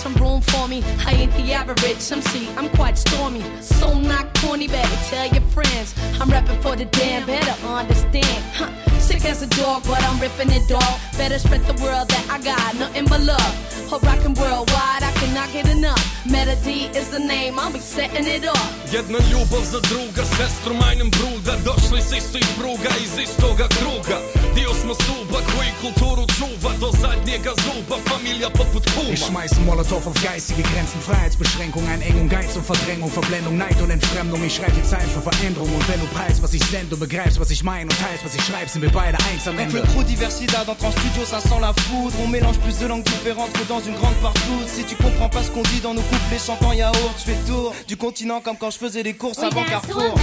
Some room for me. I ain't the average I'm MC, I'm quite stormy. So not corny, better tell your friends. I'm rapping for the damn, better understand. Huh. Sick as a dog, but I'm ripping it off. Better spread the world that I got nothing but love. Hope rockin' worldwide, I cannot get enough. Melody is the name, I'll be setting it off. Jedna ljubav za druga, sestru majnem bruda Došli s istih pruga iz istoga kruga Dio zadnjega zuba, familija poput kuma Ich schmeiß Molotow auf geistige Grenzen, Freiheitsbeschränkung, Einengung, Geiz und Verdrängung, Verblendung, Neid und Entfremdung. Ich schreibe die Zeilen für Veränderung und wenn du preist, was ich sende und begreifst, was ich meine und teilst, was ich schreibe, sind wir beide eins am Ende. diversidad entre en studio, ça sent la foudre. On mélange plus de langues différentes que dans une grande partouze. Si tu comprends pas ce qu'on dit dans nos couplets chantants yaourt, je fais tour du continent comme quand je faisais les courses avant Carrefour.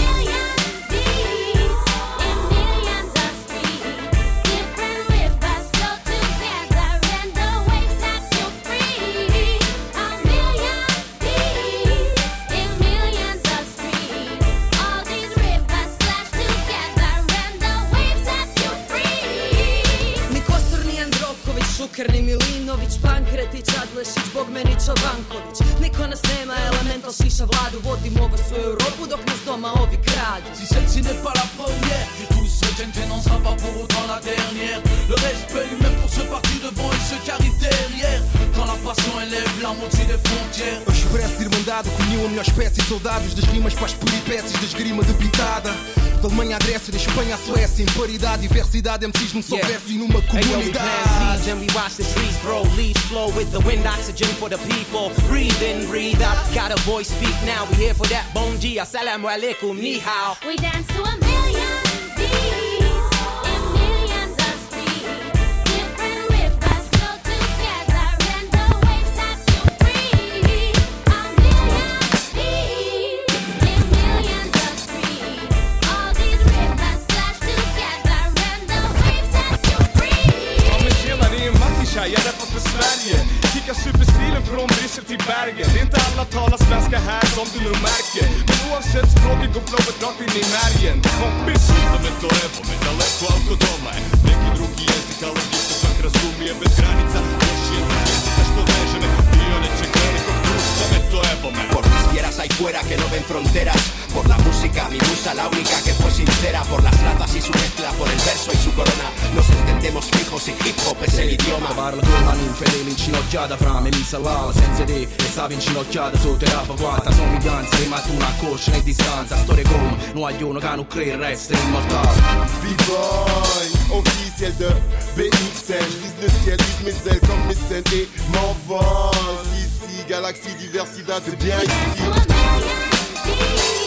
Eu expresso de irmandade que uniu a melhor espécie de soldados das rimas para as peripécias da esgrima debitada. Da Alemanha à Grécia, da Espanha à Suécia, em paridade, diversidade, MCs num só Yeah. verso e numa Hey, yo, we comunidade. we watch the trees grow. Leaves flow with the wind, oxygen for the people. Breathe in, breathe out. Got a voice, speak now. We here for that. Bon dia, assalamu alaikum, ni hao. We dance to a million fronteras. Por la música, mi musa, la única que fue sincera. Por las razas y su mezcla, por el verso y su corona. Nos entendemos fijos y hip hop es el idioma. Parla con infedele inginocchiata fra me mi salava senza te e stava inginocchiata sotto e rapa guarda sono mi danza rimasti una coscia in distanza storie come non agliono che non crede resta immortale B-Boy, officiel de BXL. Vise le ciel, vise mes ailes comme mes scènes et m'envole. Si, si, galaxie, diversité, c'est bien ici. Cut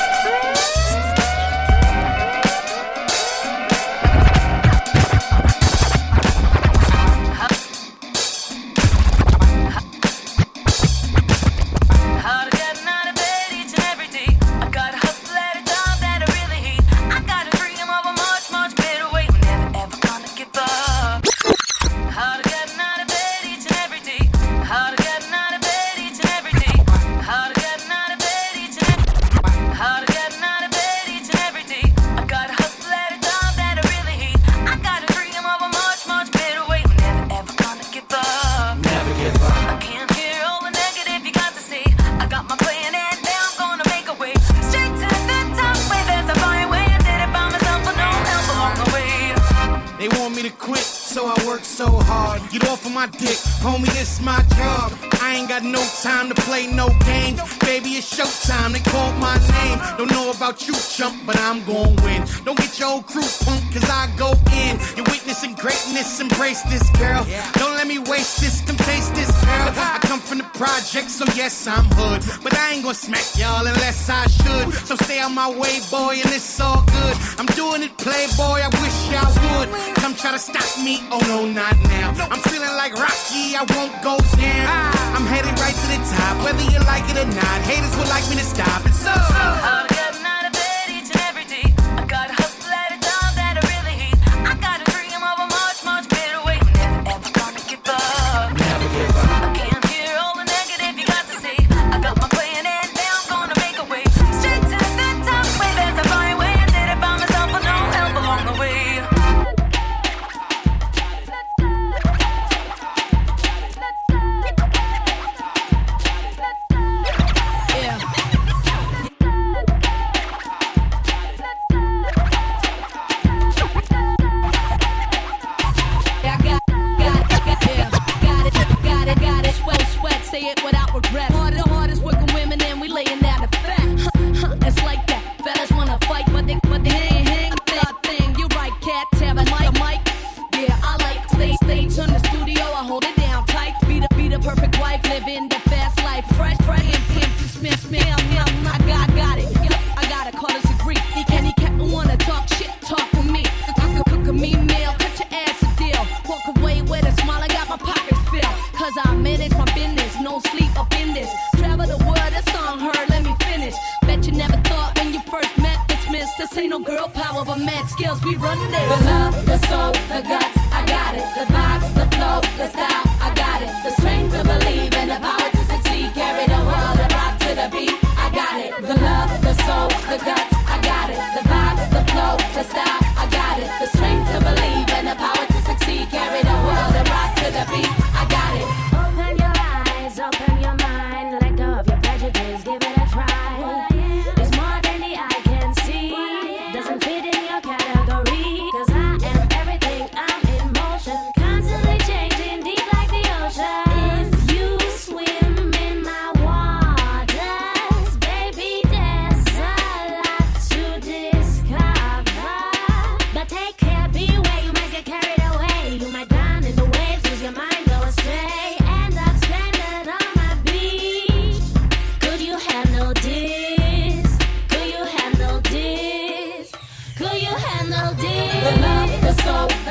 Work so hard. Get off of my dick, homie, this my job. I ain't got no time to play no games. Baby, it's showtime, they called my name. Don't know about you, chump, but I'm gon' win. Don't get your old crew punk, cause I go in. You're witnessing greatness, embrace this girl. Don't let me waste this, come taste this girl. I come from the project, so yes, I'm hood. But I ain't gon' smack y'all unless I should. So stay on my way, boy, and it's all good. I'm doing it, playboy, I wish I would. Come try to stop me, oh no, not now. I'm feeling like Rocky, I won't go down. Ah. I'm headed right to the top, whether you like it or not. Haters would like me to stop it, so. This ain't no girl power, but mad skills, we run this. The love, the soul, the guts, I got it. The vibes, the flow, the style, I got it. The strength to believe and the power to succeed. Carry the world and rock to the beat. I got it. The love, the soul, the guts,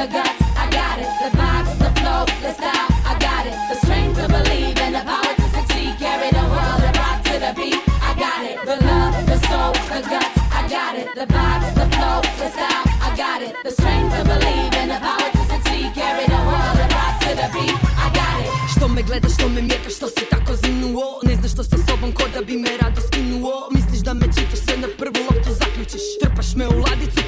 the guts, I got it. The vibes, the flow, the style, I got it. The strength to believe and the power to succeed. Carry the world and rock to the beat. I got it. The love, the soul, the guts, I got it. The vibes, the flow, the style, I got it. The strength to believe and the power to succeed. Carry the world and rock to the beat. I got it. Što me gledaš, što me mjekaš, što si tako zinuo Ne znaš što sa sobom ko da bi me rado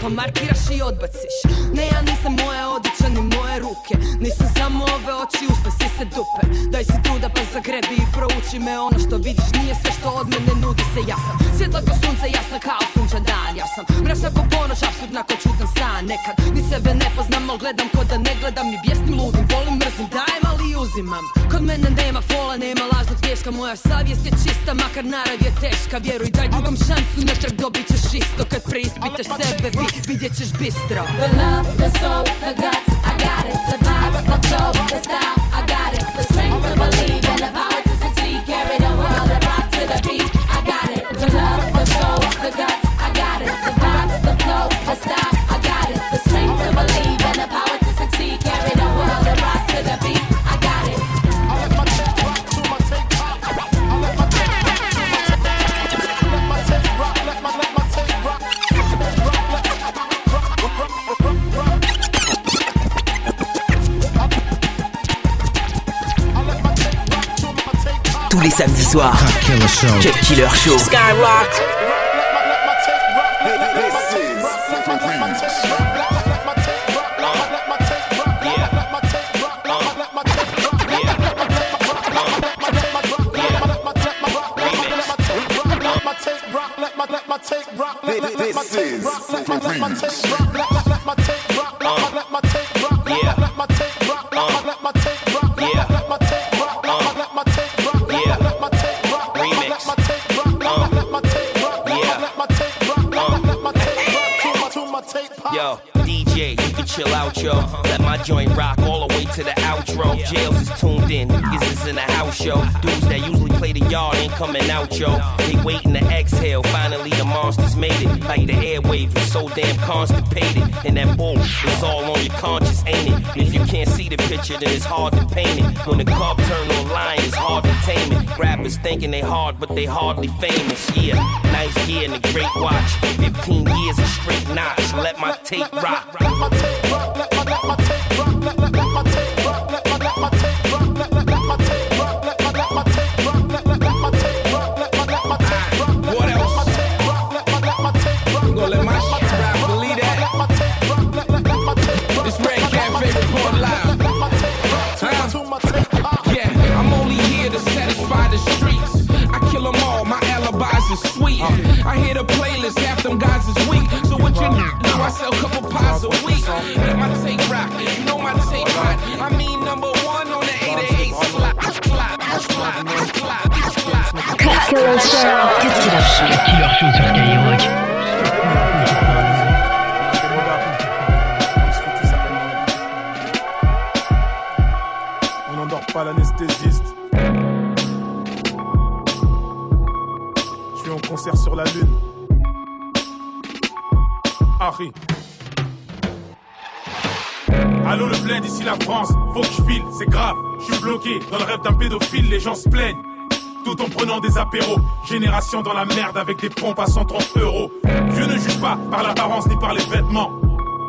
pa markiraš i odbaciš. Ne ja nisam moja odjeća ni moje ruke. Nisam samo ove oči, usne si se dupe. Daj si truda pa zagrebi i prouči me. Ono što vidiš nije sve što od mene nudi se. Ja sam svjetla ko sunce, jasna kao sunčan dan. Ja sam mračna ko ponoć, apsurdna ko čudan san. Nekad ni sebe ne poznam, al gledam ko da ne gledam I bjesnim ludim, volim, mrzim, dajem ali uzimam. Kod mene nema fola, nema lažnog smješka Moja savjest je čista, makar narav je teška. Vjeruj, daj drugom šansu, natrag dobit ćeš isto. Kad preispitaš sebe, vi, vidjet ćeš bistro. The love, the soul, the guts, I got it. The vibes, the flow, the style, samedis soirs. Cut Killer Show. Cut Killer Show. Skyrock. This is out, yo. They waiting to exhale. Finally, the monsters made it. Like the airwaves was so damn constipated. And that bull is all on your conscience, ain't it? If you can't see the picture, then it's hard to paint it. When the cub turn online, it's hard to tame it. Rappers thinking they hard, but they hardly famous. Yeah, nice gear and a great watch. 15 years of straight knots. Let my tape rock. What Killer Show. Sur. On n'endort pas l'anesthésiste. Je suis en concert sur la lune. Harry. Allô le bled ici la France, faut que je file, c'est grave, je suis bloqué dans le rêve d'un pédophile, les gens se plaignent. Tout en prenant des apéros, génération dans la merde avec des pompes à 130 euros. Je ne juge pas par l'apparence ni par les vêtements.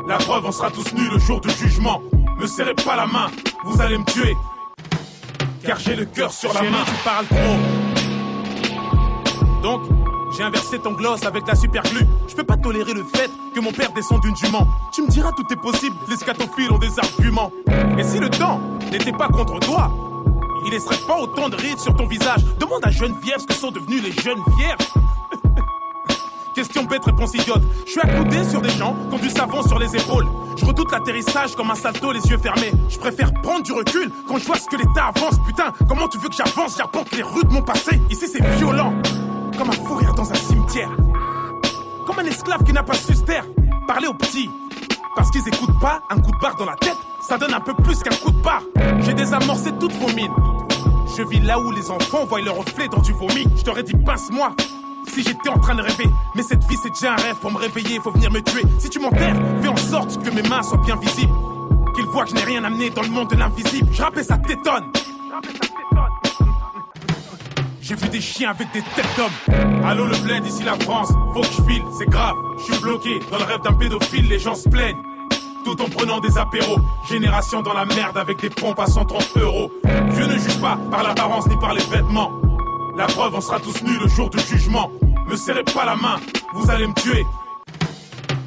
La preuve, on sera tous nus le jour du jugement. Me serrez pas la main, vous allez me tuer. Car j'ai le cœur sur la main. Tu parles trop. Donc, j'ai inversé ton gloss avec la super glue. Je peux pas tolérer le fait que mon père descende d'une jument. Tu me diras tout est possible, les scatophiles ont des arguments. Et si le temps n'était pas contre toi, il laisserait pas autant de rides sur ton visage. Demande à Geneviève ce que sont devenus les jeunes vierges. Question bête, réponse idiote. Je suis accoudé sur des gens qui ont du savon sur les épaules. Je redoute l'atterrissage comme un salto, les yeux fermés. Je préfère prendre du recul quand je vois ce que l'État avance. Putain, comment tu veux que j'avance? J'arpente les rues de mon passé. Ici, c'est violent. Comme un fou dans un cimetière. Comme un esclave qui n'a pas su se taire. Parler aux petits. Parce qu'ils écoutent pas, un coup de barre dans la tête, ça donne un peu plus qu'un coup de barre. J'ai désamorcé toutes vos mines. Je vis là où les enfants voient le reflet dans du vomi. Je t'aurais dit pince-moi si j'étais en train de rêver. Mais cette vie c'est déjà un rêve. Pour me réveiller, faut venir me tuer. Si tu m'enterres, fais en sorte que mes mains soient bien visibles. Qu'ils voient que je n'ai rien amené dans le monde de l'invisible. Je rappelle ça t'étonne. J'ai vu des chiens avec des têtes d'hommes. Allô le bled ici la France, faut que je file, c'est grave. Je suis bloqué dans le rêve d'un pédophile, les gens se plaignent. Tout en prenant des apéros. Génération dans la merde avec des pompes à 130 euros. Je ne juge pas par l'apparence ni par les vêtements. La preuve, on sera tous nus le jour du jugement. Me serrez pas la main, vous allez me tuer.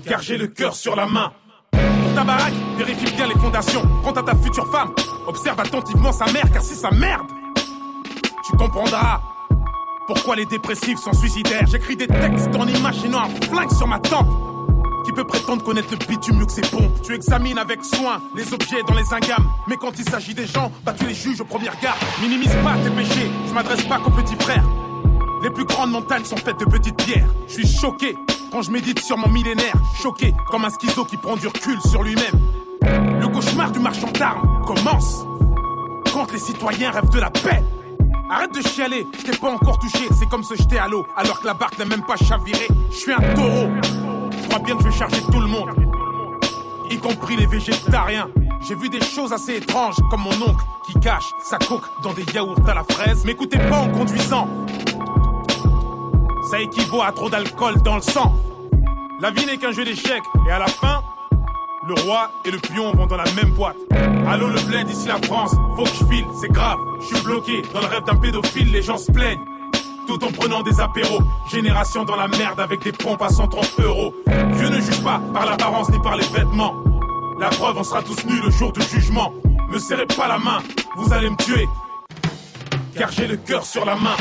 Car j'ai le cœur sur la main. Pour ta baraque, vérifie bien les fondations. Quant à ta future femme, observe attentivement sa mère, car si sa merde, tu comprendras pourquoi les dépressifs sont suicidaires. J'écris des textes en imaginant un flingue sur ma tempe. Peut prétendre connaître le bitume mieux que ses pompes Tu examines avec soin les objets dans les ingames. Mais quand il s'agit des gens, bah tu les juges au premier regard. Minimise pas tes péchés, je m'adresse pas qu'aux petits frères. Les plus grandes montagnes sont faites de petites pierres. Je suis choqué quand je médite sur mon millénaire. Choqué comme un schizo qui prend du recul sur lui-même. Le cauchemar du marchand d'armes commence quand les citoyens rêvent de la paix. Arrête de chialer, je t'ai pas encore touché, c'est comme se jeter à l'eau alors que la barque n'a même pas chaviré. Je suis un taureau, bien je vais charger tout le monde, y compris les végétariens. J'ai vu des choses assez étranges, comme mon oncle qui cache sa coque dans des yaourts à la fraise. M'écoutez pas en conduisant, ça équivaut à trop d'alcool dans le sang. La vie n'est qu'un jeu d'échecs, et à la fin, le roi et le pion vont dans la même boîte. Allô le bled ici la France, faut que je file, c'est grave. Je suis bloqué dans le rêve d'un pédophile, les gens se plaignent. Tout en prenant des apéros, génération dans la merde avec des pompes à 130 euros. Je ne juge pas par l'apparence ni par les vêtements. La preuve, on sera tous nus le jour du jugement. Me serrez pas la main, vous allez me tuer. Car j'ai le cœur sur la main.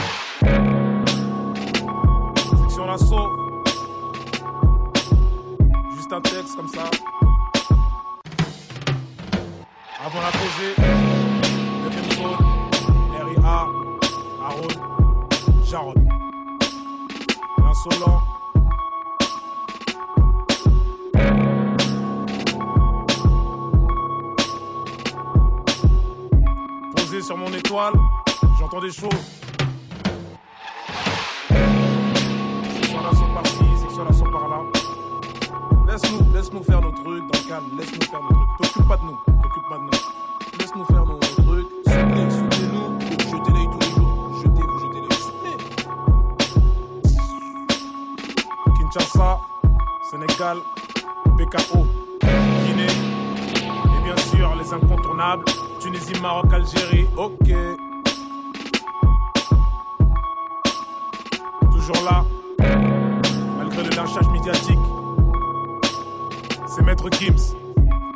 Juste un texte comme ça. Avant la posée, zone, RIA, Aaron, Jaron. L'insolent. Sur mon étoile, j'entends des choses. Section là sont par-ci, section là sont par-là. Laisse-nous, laisse-nous faire nos trucs dans le calme, laisse-nous faire nos trucs. T'occupe pas de nous, t'occupe pas de nous. Laisse-nous faire nos trucs. Soutenez, soutenez-nous, jetez-les tous les jours. Jetez-vous, jetez-les, soutenez. Kinshasa, Sénégal, BKO, Guinée, et bien sûr les incontournables, Tunisie, Maroc, Algérie, ok. Toujours là, malgré le lynchage médiatique. C'est Maître Gims,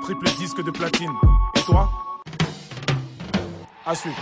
triple disque de platine. Et toi? À suivre.